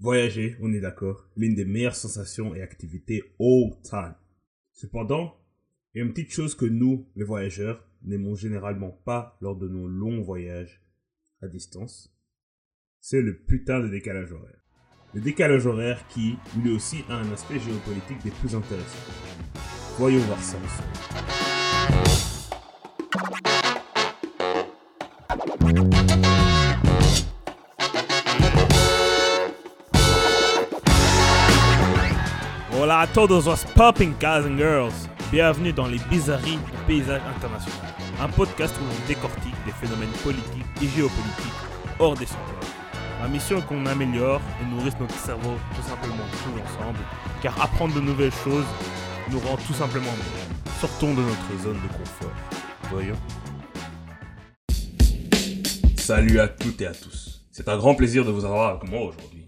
Voyager, on est d'accord, l'une des meilleures sensations et activités all time. Cependant, il y a une petite chose que nous, les voyageurs, n'aimons généralement pas lors de nos longs voyages à distance. C'est le putain de décalage horaire. Le décalage horaire qui, lui aussi, a un aspect géopolitique des plus intéressants. Voyons voir ça ensemble. Hola a todos los popping guys and girls. Bienvenue dans les bizarreries du paysage international. Un podcast où on décortique des phénomènes politiques et géopolitiques hors des sondages. Ma mission est qu'on améliore et nourrisse notre cerveau tout simplement tous ensemble, car apprendre de nouvelles choses nous rend tout simplement mieux. Sortons de notre zone de confort. Voyons. Salut à toutes et à tous. C'est un grand plaisir de vous avoir avec moi aujourd'hui.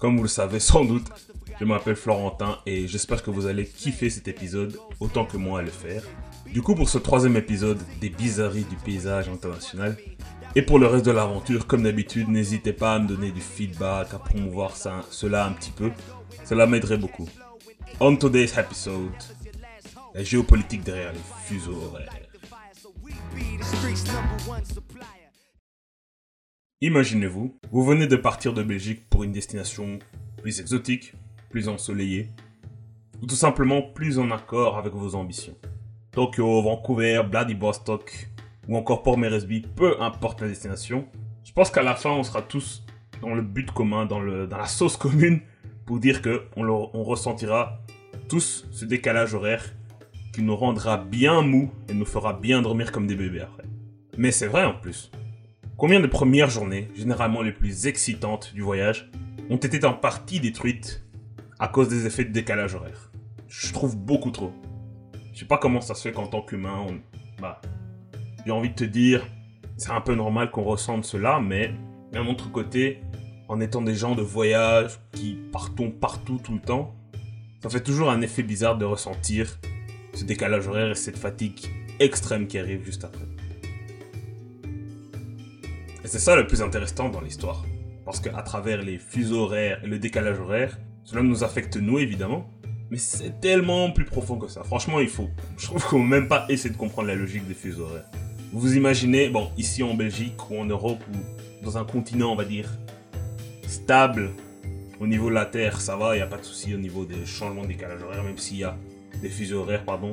Comme vous le savez sans doute, je m'appelle Florentin et j'espère que vous allez kiffer cet épisode autant que moi à le faire. Du coup, pour ce troisième épisode des bizarreries du paysage international, et pour le reste de l'aventure, comme d'habitude, n'hésitez pas à me donner du feedback, à promouvoir ça, cela un petit peu. Cela m'aiderait beaucoup. On today's episode, la géopolitique derrière les fuseaux horaires. Imaginez-vous, vous venez de partir de Belgique pour une destination plus exotique, plus ensoleillée, ou tout simplement plus en accord avec vos ambitions. Tokyo, Vancouver, Vladivostok, ou encore Port Moresby, peu importe la destination, je pense qu'à la fin on sera tous dans le but commun, dans, le, dans la sauce commune, pour dire que on, ressentira tous ce décalage horaire qui nous rendra bien mou et nous fera bien dormir comme des bébés après. Mais c'est vrai en plus. Combien de premières journées, généralement les plus excitantes du voyage, ont été en partie détruites à cause des effets de décalage horaire Je trouve beaucoup trop. Je sais pas comment ça se fait qu'en tant qu'humain, on... bah, j'ai envie de te dire, c'est un peu normal qu'on ressente cela, mais d'un autre côté, en étant des gens de voyage qui partons partout tout le temps, ça fait toujours un effet bizarre de ressentir ce décalage horaire et cette fatigue extrême qui arrive juste après. Et c'est ça le plus intéressant dans l'histoire. Parce qu'à travers les fuseaux horaires et le décalage horaire, cela nous affecte nous évidemment, mais c'est tellement plus profond que ça. Franchement, il faut. Je trouve qu'on même pas essayer de comprendre la logique des fuseaux horaires. Vous vous imaginez, bon, ici en Belgique ou en Europe ou dans un continent, on va dire, stable au niveau de la Terre, ça va, il n'y a pas de souci au niveau des changements de décalage horaire, même s'il y a des fuseaux horaires, pardon,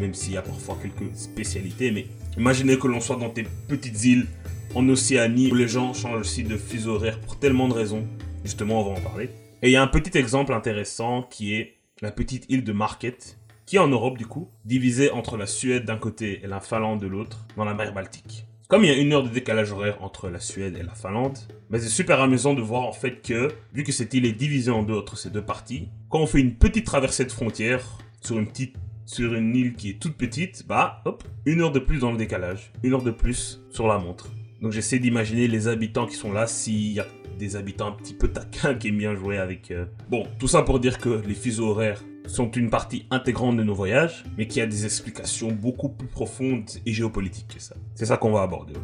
même s'il y a parfois quelques spécialités, mais imaginez que l'on soit dans des petites îles en Océanie où les gens changent aussi de fuseau horaire pour tellement de raisons. Justement, on va en parler. Et il y a un petit exemple intéressant qui est la petite île de Market, qui est en Europe du coup, divisée entre la Suède d'un côté et la Finlande de l'autre, dans la mer Baltique. Comme il y a une heure de décalage horaire entre la Suède et la Finlande, mais c'est super amusant de voir en fait que, vu que cette île est divisée en deux entre ces deux parties, quand on fait une petite traversée de frontière sur une petite sur une île qui est toute petite, bah hop, une heure de plus dans le décalage, une heure de plus sur la montre. Donc j'essaie d'imaginer les habitants qui sont là, s'il y a des habitants un petit peu taquins qui aiment bien jouer avec... euh, Bon, tout ça pour dire que les fuseaux horaires sont une partie intégrante de nos voyages, mais qui a des explications beaucoup plus profondes et géopolitiques que ça. C'est ça qu'on va aborder.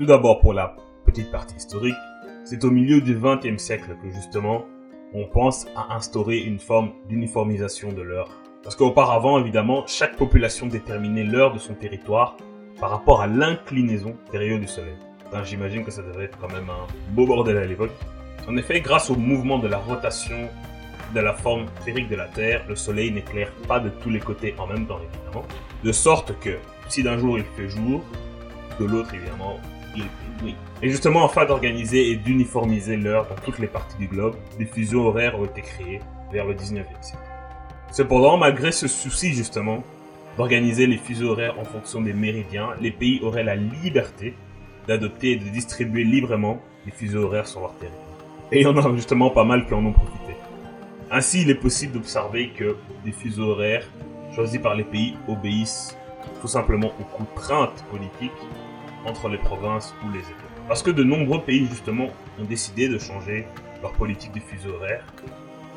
Tout d'abord pour la petite partie historique, c'est au milieu du XXe siècle que justement on pense à instaurer une forme d'uniformisation de l'heure. Parce qu'auparavant, évidemment, chaque population déterminait l'heure de son territoire par rapport à l'inclinaison des rayons du soleil. J'imagine que ça devait être quand même un beau bordel à l'époque. En effet, grâce au mouvement de la rotation de la forme sphérique de la Terre, le soleil n'éclaire pas de tous les côtés en même temps, évidemment. De sorte que, si d'un jour il fait jour, de l'autre, évidemment, il fait nuit. Et justement, afin d'organiser et d'uniformiser l'heure dans toutes les parties du globe, des fuseaux horaires ont été créés vers le 19e siècle. Cependant, malgré ce souci justement d'organiser les fuseaux horaires en fonction des méridiens, les pays auraient la liberté d'adopter et de distribuer librement les fuseaux horaires sur leur territoire. Et il y en a justement pas mal qui en ont profité. Ainsi, il est possible d'observer que des fuseaux horaires choisis par les pays obéissent tout simplement aux contraintes politiques entre les provinces ou les États. Parce que de nombreux pays justement ont décidé de changer leur politique de fuseau horaire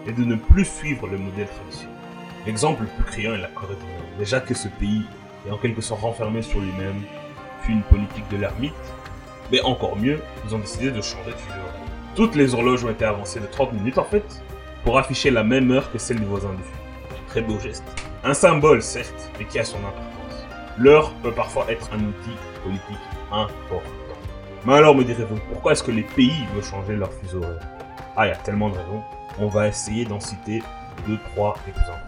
et de ne plus suivre le modèle traditionnel. L'exemple le plus criant est la Corée du Nord. Déjà que ce pays est en quelque sorte renfermé sur lui-même, une politique de l'ermite, Mais encore mieux, ils ont décidé de changer de fuseau. Toutes les horloges ont été avancées de 30 minutes en fait, pour afficher la même heure que celle du voisin dessus. Très beau geste. Un symbole certes, mais qui a son importance. L'heure peut parfois être un outil politique important. Mais alors me direz-vous, pourquoi est-ce que les pays veulent changer leur fuseau horaire? Ah, il y a tellement de raisons. On va essayer d'en citer deux, trois exemples.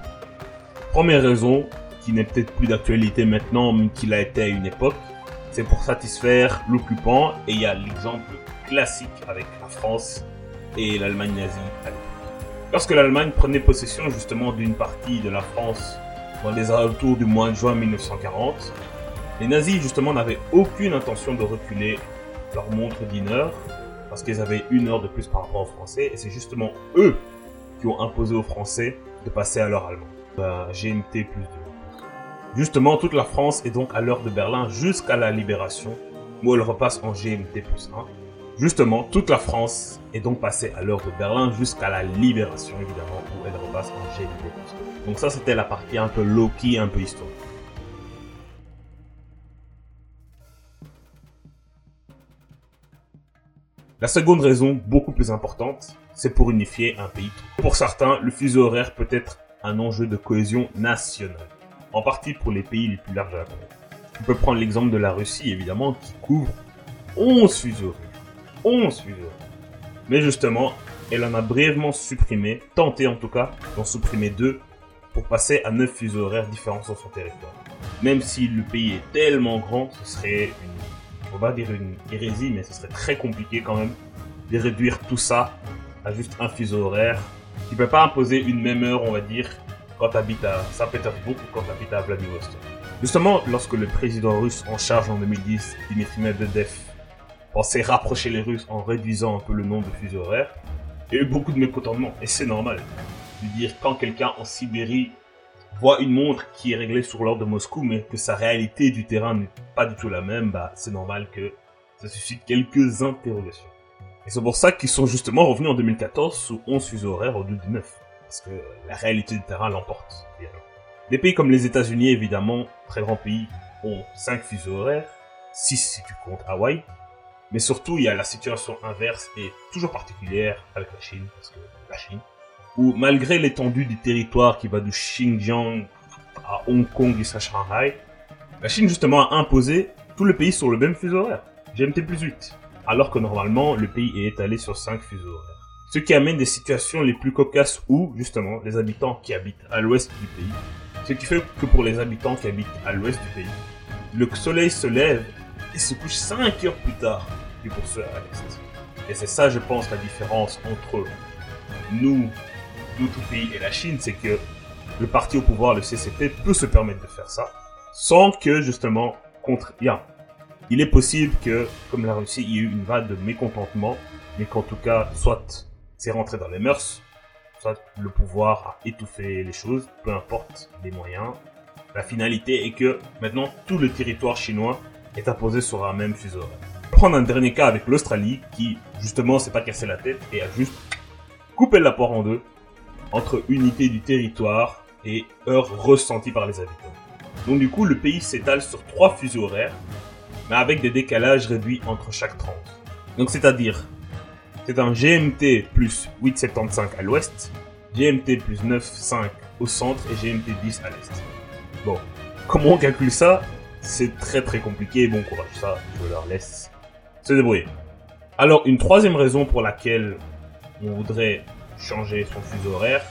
Première raison, qui n'est peut-être plus d'actualité maintenant, mais qu'il a été à une époque, c'est pour satisfaire l'occupant, et il y a l'exemple classique avec la France et l'Allemagne nazie. Lorsque l'Allemagne prenait possession justement d'une partie de la France dans les alentours du mois de juin 1940, les nazis justement n'avaient aucune intention de reculer leur montre d'une heure, parce qu'ils avaient une heure de plus par rapport aux Français, et c'est justement eux qui ont imposé aux Français de passer à l'heure allemande. Ben, GMT plus 2. Justement, toute la France est donc à l'heure de Berlin jusqu'à la libération, où elle repasse en GMT plus 1. Justement, toute la France est donc passée à l'heure de Berlin jusqu'à la libération, évidemment, où elle repasse en GMT plus 1. Donc ça, c'était la partie un peu low-key, un peu historique. La seconde raison, beaucoup plus importante, c'est pour unifier un pays. Pour certains, le fuseau horaire peut être un enjeu de cohésion nationale, en partie pour les pays les plus larges à la planète. On peut prendre l'exemple de la Russie, évidemment, qui couvre 11 fuseaux horaires. 11 fuseaux. Mais justement, elle en a brièvement supprimé, tenté en tout cas, d'en supprimer deux pour passer à 9 fuseaux horaires différents sur son territoire. Même si le pays est tellement grand, ce serait une, on va dire une hérésie, mais ce serait très compliqué quand même de réduire tout ça à juste un fuseau horaire. Tu peux pas imposer une même heure, on va dire, quand tu habites à Saint-Pétersbourg ou quand tu habites à Vladivostok. Justement, lorsque le président russe en charge en 2010, Dmitry Medvedev, pensait rapprocher les Russes en réduisant un peu le nombre de fuseaux horaires, il y a eu beaucoup de mécontentement, et c'est normal. De dire quand quelqu'un en Sibérie voit une montre qui est réglée sur l'ordre de Moscou, mais que sa réalité du terrain n'est pas du tout la même, bah c'est normal que ça suscite quelques interrogations. Et c'est pour ça qu'ils sont justement revenus en 2014 sous 11 fuseaux horaires au lieu de 9. Parce que la réalité du terrain l'emporte. Des pays comme les États-Unis, évidemment, très grands pays, ont 5 fuseaux horaires, 6 si tu comptes Hawaï. Mais surtout, il y a la situation inverse et toujours particulière avec la Chine, parce que la Chine, où malgré l'étendue du territoire qui va du Xinjiang à Hong Kong jusqu'à Shanghai, la Chine justement a imposé tout le pays sur le même fuseau horaire, GMT plus 8, alors que normalement le pays est étalé sur 5 fuseaux horaires. Ce qui amène des situations les plus cocasses où, justement, les habitants qui habitent à l'ouest du pays, ce qui fait que pour les habitants qui habitent à l'ouest du pays, le soleil se lève et se couche 5 heures plus tard que pour ceux à l'est. Et c'est ça, je pense, la différence entre nous, d'autres pays et la Chine, c'est que le parti au pouvoir, le CCP, peut se permettre de faire ça, sans que, justement, contre rien. Il est possible que, comme la Russie, il y ait eu une vague de mécontentement, mais qu'en tout cas, soit c'est rentré dans les mœurs, soit le pouvoir a étouffé les choses, peu importe les moyens. La finalité est que maintenant tout le territoire chinois est imposé sur un même fuseau horaire. Prendre un dernier cas avec l'Australie qui justement s'est pas cassé la tête et a juste coupé la poire en deux entre unité du territoire et heures ressenties par les habitants. Donc du coup le pays s'étale sur trois fuseaux horaires mais avec des décalages réduits entre chaque 30. Donc c'est-à-dire c'est un GMT plus 8,75 à l'ouest, GMT plus 9,5 au centre et GMT 10 à l'est. Bon, comment on calcule ça? C'est très très compliqué, bon courage, ça je leur laisse se débrouiller. Alors une troisième raison pour laquelle on voudrait changer son fuseau horaire,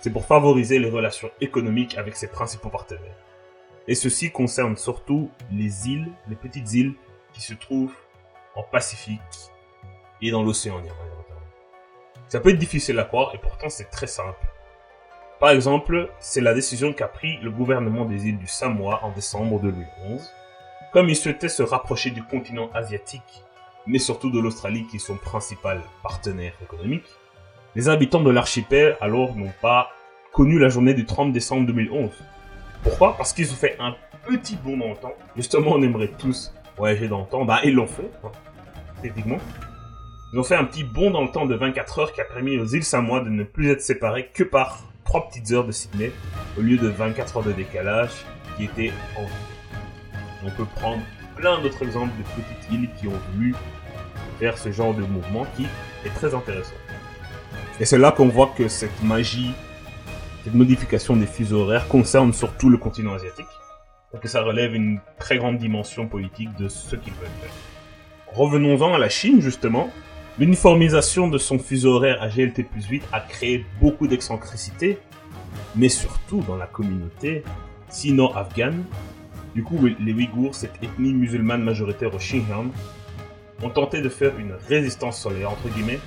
c'est pour favoriser les relations économiques avec ses principaux partenaires. Et ceci concerne surtout les îles, les petites îles qui se trouvent en Pacifique et dans l'océan. Ça peut être difficile à croire et pourtant c'est très simple. Par exemple, c'est la décision qu'a pris le gouvernement des îles du Samoa en décembre 2011. Comme il souhaitait se rapprocher du continent asiatique, mais surtout de l'Australie qui est son principal partenaire économique, les habitants de l'archipel alors n'ont pas connu la journée du 30 décembre 2011. Pourquoi? Parce qu'ils ont fait un petit bond dans le temps. Justement, on aimerait tous voyager dans le temps. Bah, ils l'ont fait, techniquement. Ils ont fait un petit bond dans le temps de 24 heures qui a permis aux îles Samoa de ne plus être séparées que par 3 petites heures de Sydney au lieu de 24 heures de décalage qui étaient en On peut prendre plein d'autres exemples de petites îles qui ont voulu faire ce genre de mouvement qui est très intéressant. Et c'est là qu'on voit que cette magie, cette modification des fuseaux horaires concerne surtout le continent asiatique. Donc ça relève une très grande dimension politique de ce qu'ils veulent faire. Revenons-en à la Chine, justement. L'uniformisation de son fuseau horaire à GLT plus 8 a créé beaucoup d'excentricité, mais surtout dans la communauté sino-afghane. Du coup, les Ouïghours, cette ethnie musulmane majoritaire au Xinjiang, ont tenté de faire une résistance solaire, entre guillemets,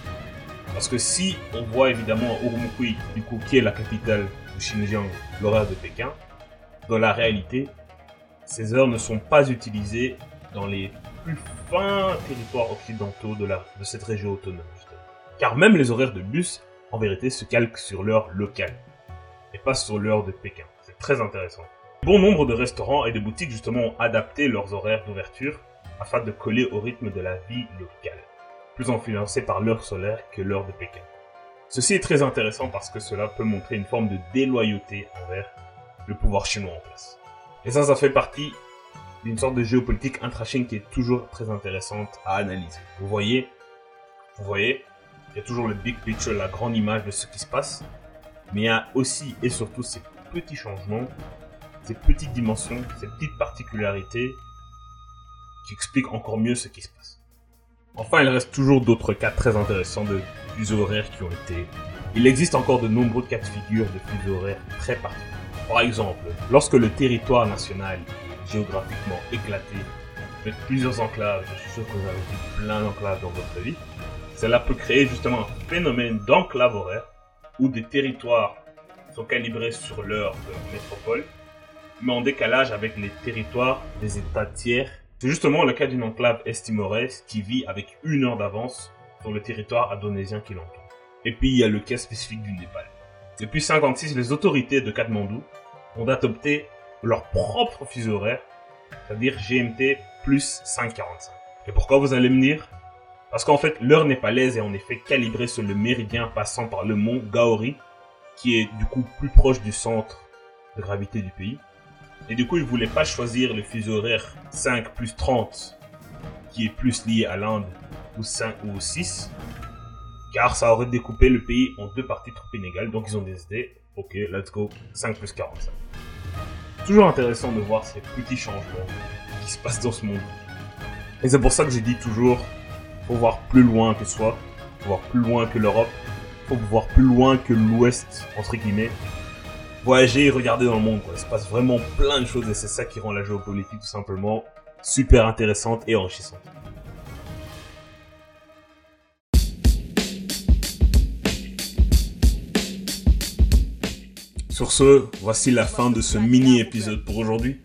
parce que si on voit évidemment Urumqi, du coup, qui est la capitale du Xinjiang, l'horaire de Pékin, dans la réalité, ces heures ne sont pas utilisées dans les plus fins territoires occidentaux de, la, de cette région autonome. Car même les horaires de bus, en vérité, se calquent sur l'heure locale, et pas sur l'heure de Pékin. C'est très intéressant. Bon nombre de restaurants et de boutiques justement ont adapté leurs horaires d'ouverture afin de coller au rythme de la vie locale, plus influencé par l'heure solaire que l'heure de Pékin. Ceci est très intéressant parce que cela peut montrer une forme de déloyauté envers le pouvoir chinois en place. Et ça, ça fait partie d'une sorte de géopolitique intra-Chine qui est toujours très intéressante à analyser. Vous voyez, vous voyez, il y a toujours le big picture, la grande image de ce qui se passe, mais il y a aussi et surtout ces petits changements, ces petites dimensions, ces petites particularités qui expliquent encore mieux ce qui se passe. Enfin, il reste toujours d'autres cas très intéressants de fuseaux horaires qui ont été... Il existe encore de nombreux cas de figure de fuseaux horaires très particuliers. Par exemple, lorsque le territoire national géographiquement éclaté, avec plusieurs enclaves, je suis sûr que vous avez vu plein d'enclaves dans votre vie, cela peut créer justement un phénomène d'enclave horaire où des territoires sont calibrés sur l'heure de métropole, mais en décalage avec les territoires des États tiers. C'est justement le cas d'une enclave estimorès qui vit avec une heure d'avance sur le territoire indonésien qui l'entoure. Et puis il y a le cas spécifique du Népal. Depuis 56, les autorités de Katmandou ont adopté leur propre fuseau horaire, c'est-à-dire GMT plus 545. Et pourquoi vous allez me dire? Parce qu'en fait, l'heure népalaise est en effet calibrée sur le méridien passant par le mont Gaori, qui est du coup plus proche du centre de gravité du pays. Et du coup, ils voulaient pas choisir le fuseau horaire 5 plus 30, qui est plus lié à l'Inde, ou 5 ou 6, car ça aurait découpé le pays en deux parties trop inégales. Donc ils ont décidé, ok, let's go, 5 plus 45 toujours intéressant de voir ces petits changements qui se passent dans ce monde. Et c'est pour ça que j'ai dit toujours, faut voir plus loin que soi, faut voir plus loin que l'Europe, faut voir plus loin que l'Ouest, entre guillemets. Voyager et regarder dans le monde, quoi. Il se passe vraiment plein de choses et c'est ça qui rend la géopolitique tout simplement super intéressante et enrichissante. Sur ce, voici la fin de ce mini-épisode pour aujourd'hui.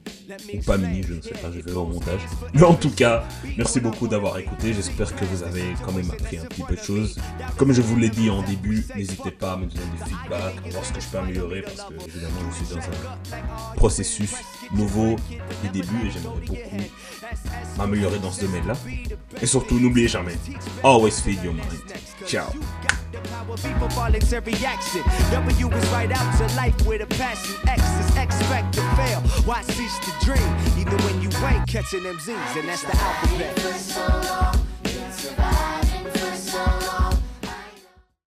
Ou pas mini, je ne sais pas, je vais au montage. Mais en tout cas, merci beaucoup d'avoir écouté. J'espère que vous avez quand même appris un petit peu de choses. Comme je vous l'ai dit en début, n'hésitez pas à me donner des feedbacks, à voir ce que je peux améliorer parce que évidemment je suis dans un processus nouveau des débuts et j'aimerais beaucoup m'améliorer dans ce domaine-là. Et surtout, n'oubliez jamais, always feed your mind. Ciao. Power, people every action. W is right out to life with a passion. X is expect to fail. Why cease to dream? Even when you ain't catching them Z's, and that's the alphabet.